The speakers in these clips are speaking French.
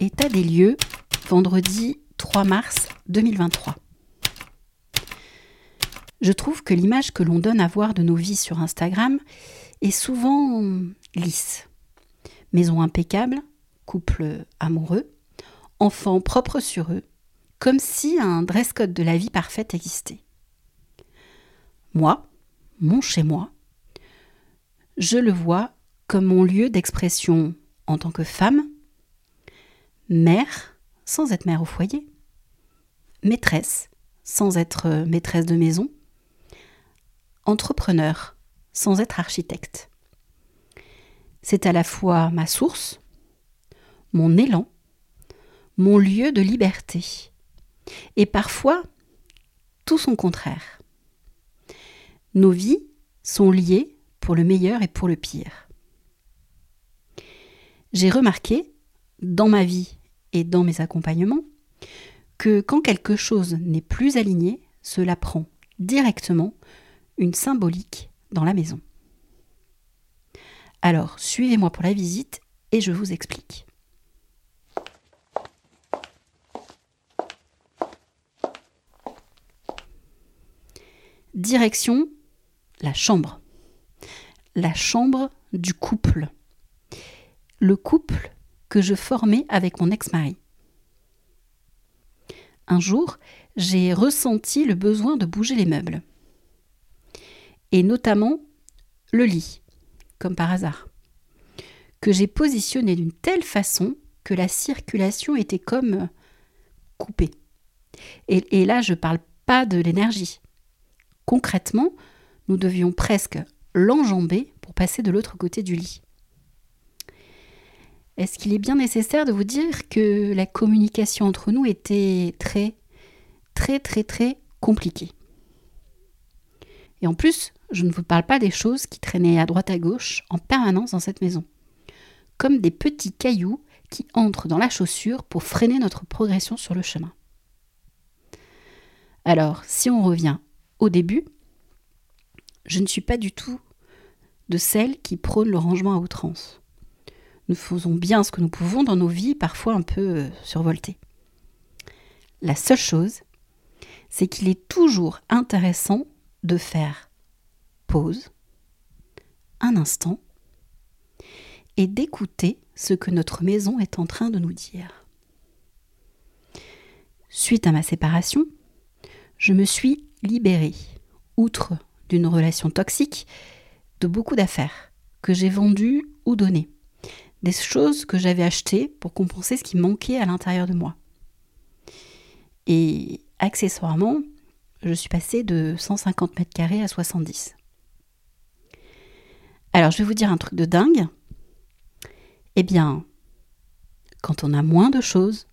État des lieux, vendredi 3 mars 2023. Je trouve que l'image que l'on donne à voir de nos vies sur Instagram est souvent lisse. Maison impeccable, couple amoureux, enfants propres sur eux, comme si un dress code de la vie parfaite existait. Moi, mon chez-moi, je le vois comme mon lieu d'expression en tant que femme, mère sans être mère au foyer, maîtresse sans être maîtresse de maison, entrepreneur sans être architecte. C'est à la fois ma source, mon élan, mon lieu de liberté, et parfois tout son contraire. Nos vies sont liées pour le meilleur et pour le pire. J'ai remarqué, dans ma vie et dans mes accompagnements, que quand quelque chose n'est plus aligné, cela prend directement une symbolique dans la maison. Alors, suivez-moi pour la visite et je vous explique. Direction la chambre. La chambre du couple. Le couple que je formais avec mon ex-mari. Un jour, j'ai ressenti le besoin de bouger les meubles. Et notamment le lit, comme par hasard, que j'ai positionné d'une telle façon que la circulation était comme coupée. Et, et là, je ne parle pas de l'énergie. Concrètement, nous devions presque l'enjamber pour passer de l'autre côté du lit. Est-ce qu'il est bien nécessaire de vous dire que la communication entre nous était très, très, très, très compliquée? Et en plus, je ne vous parle pas des choses qui traînaient à droite à gauche en permanence dans cette maison, comme des petits cailloux qui entrent dans la chaussure pour freiner notre progression sur le chemin. Alors, si on revient au début, je ne suis pas du tout de celles qui prônent le rangement à outrance. Nous faisons bien ce que nous pouvons dans nos vies, parfois un peu euh, survoltées. La seule chose, c'est qu'il est toujours intéressant de faire pause, un instant, et d'écouter ce que notre maison est en train de nous dire. Suite à ma séparation, je me suis libérée, outre d'une relation toxique, de beaucoup d'affaires que j'ai vendues ou données, des choses que j'avais achetées pour compenser ce qui manquait à l'intérieur de moi. Et accessoirement, je suis passée de 150 mètres carrés à 70. Alors, je vais vous dire un truc de dingue. Eh bien, quand on a moins de choses,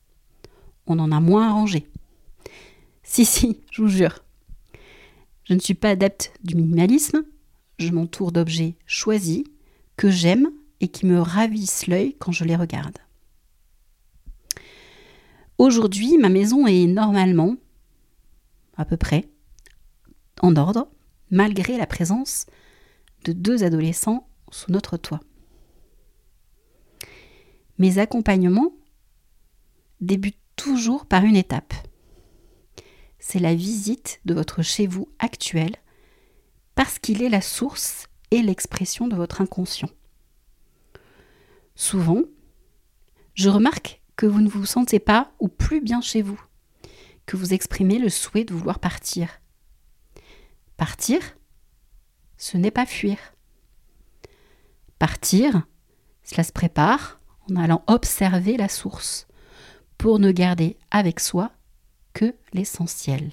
on en a moins à ranger. Si, si, je vous jure. Je ne suis pas adepte du minimalisme, je m'entoure d'objets choisis, que j'aime et qui me ravissent l'œil quand je les regarde. Aujourd'hui, ma maison est normalement, à peu près, en ordre, malgré la présence de deux adolescents sous notre toit. Mes accompagnements débutent toujours par une étape c'est la visite de votre chez vous actuel, parce qu'il est la source et l'expression de votre inconscient. Souvent, je remarque que vous ne vous sentez pas ou plus bien chez vous, que vous exprimez le souhait de vouloir partir. Partir, ce n'est pas fuir. Partir, cela se prépare en allant observer la source, pour ne garder avec soi que l'essentiel.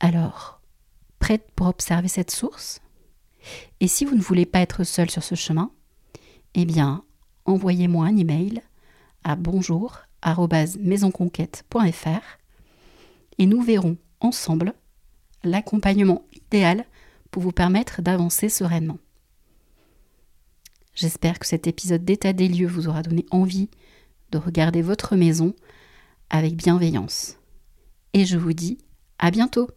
Alors, prête pour observer cette source? Et si vous ne voulez pas être seul sur ce chemin, eh bien, envoyez-moi un email à bonjour@maisonconquête.fr et nous verrons ensemble l'accompagnement idéal pour vous permettre d'avancer sereinement. J'espère que cet épisode d'état des lieux vous aura donné envie de regarder votre maison avec bienveillance. Et je vous dis à bientôt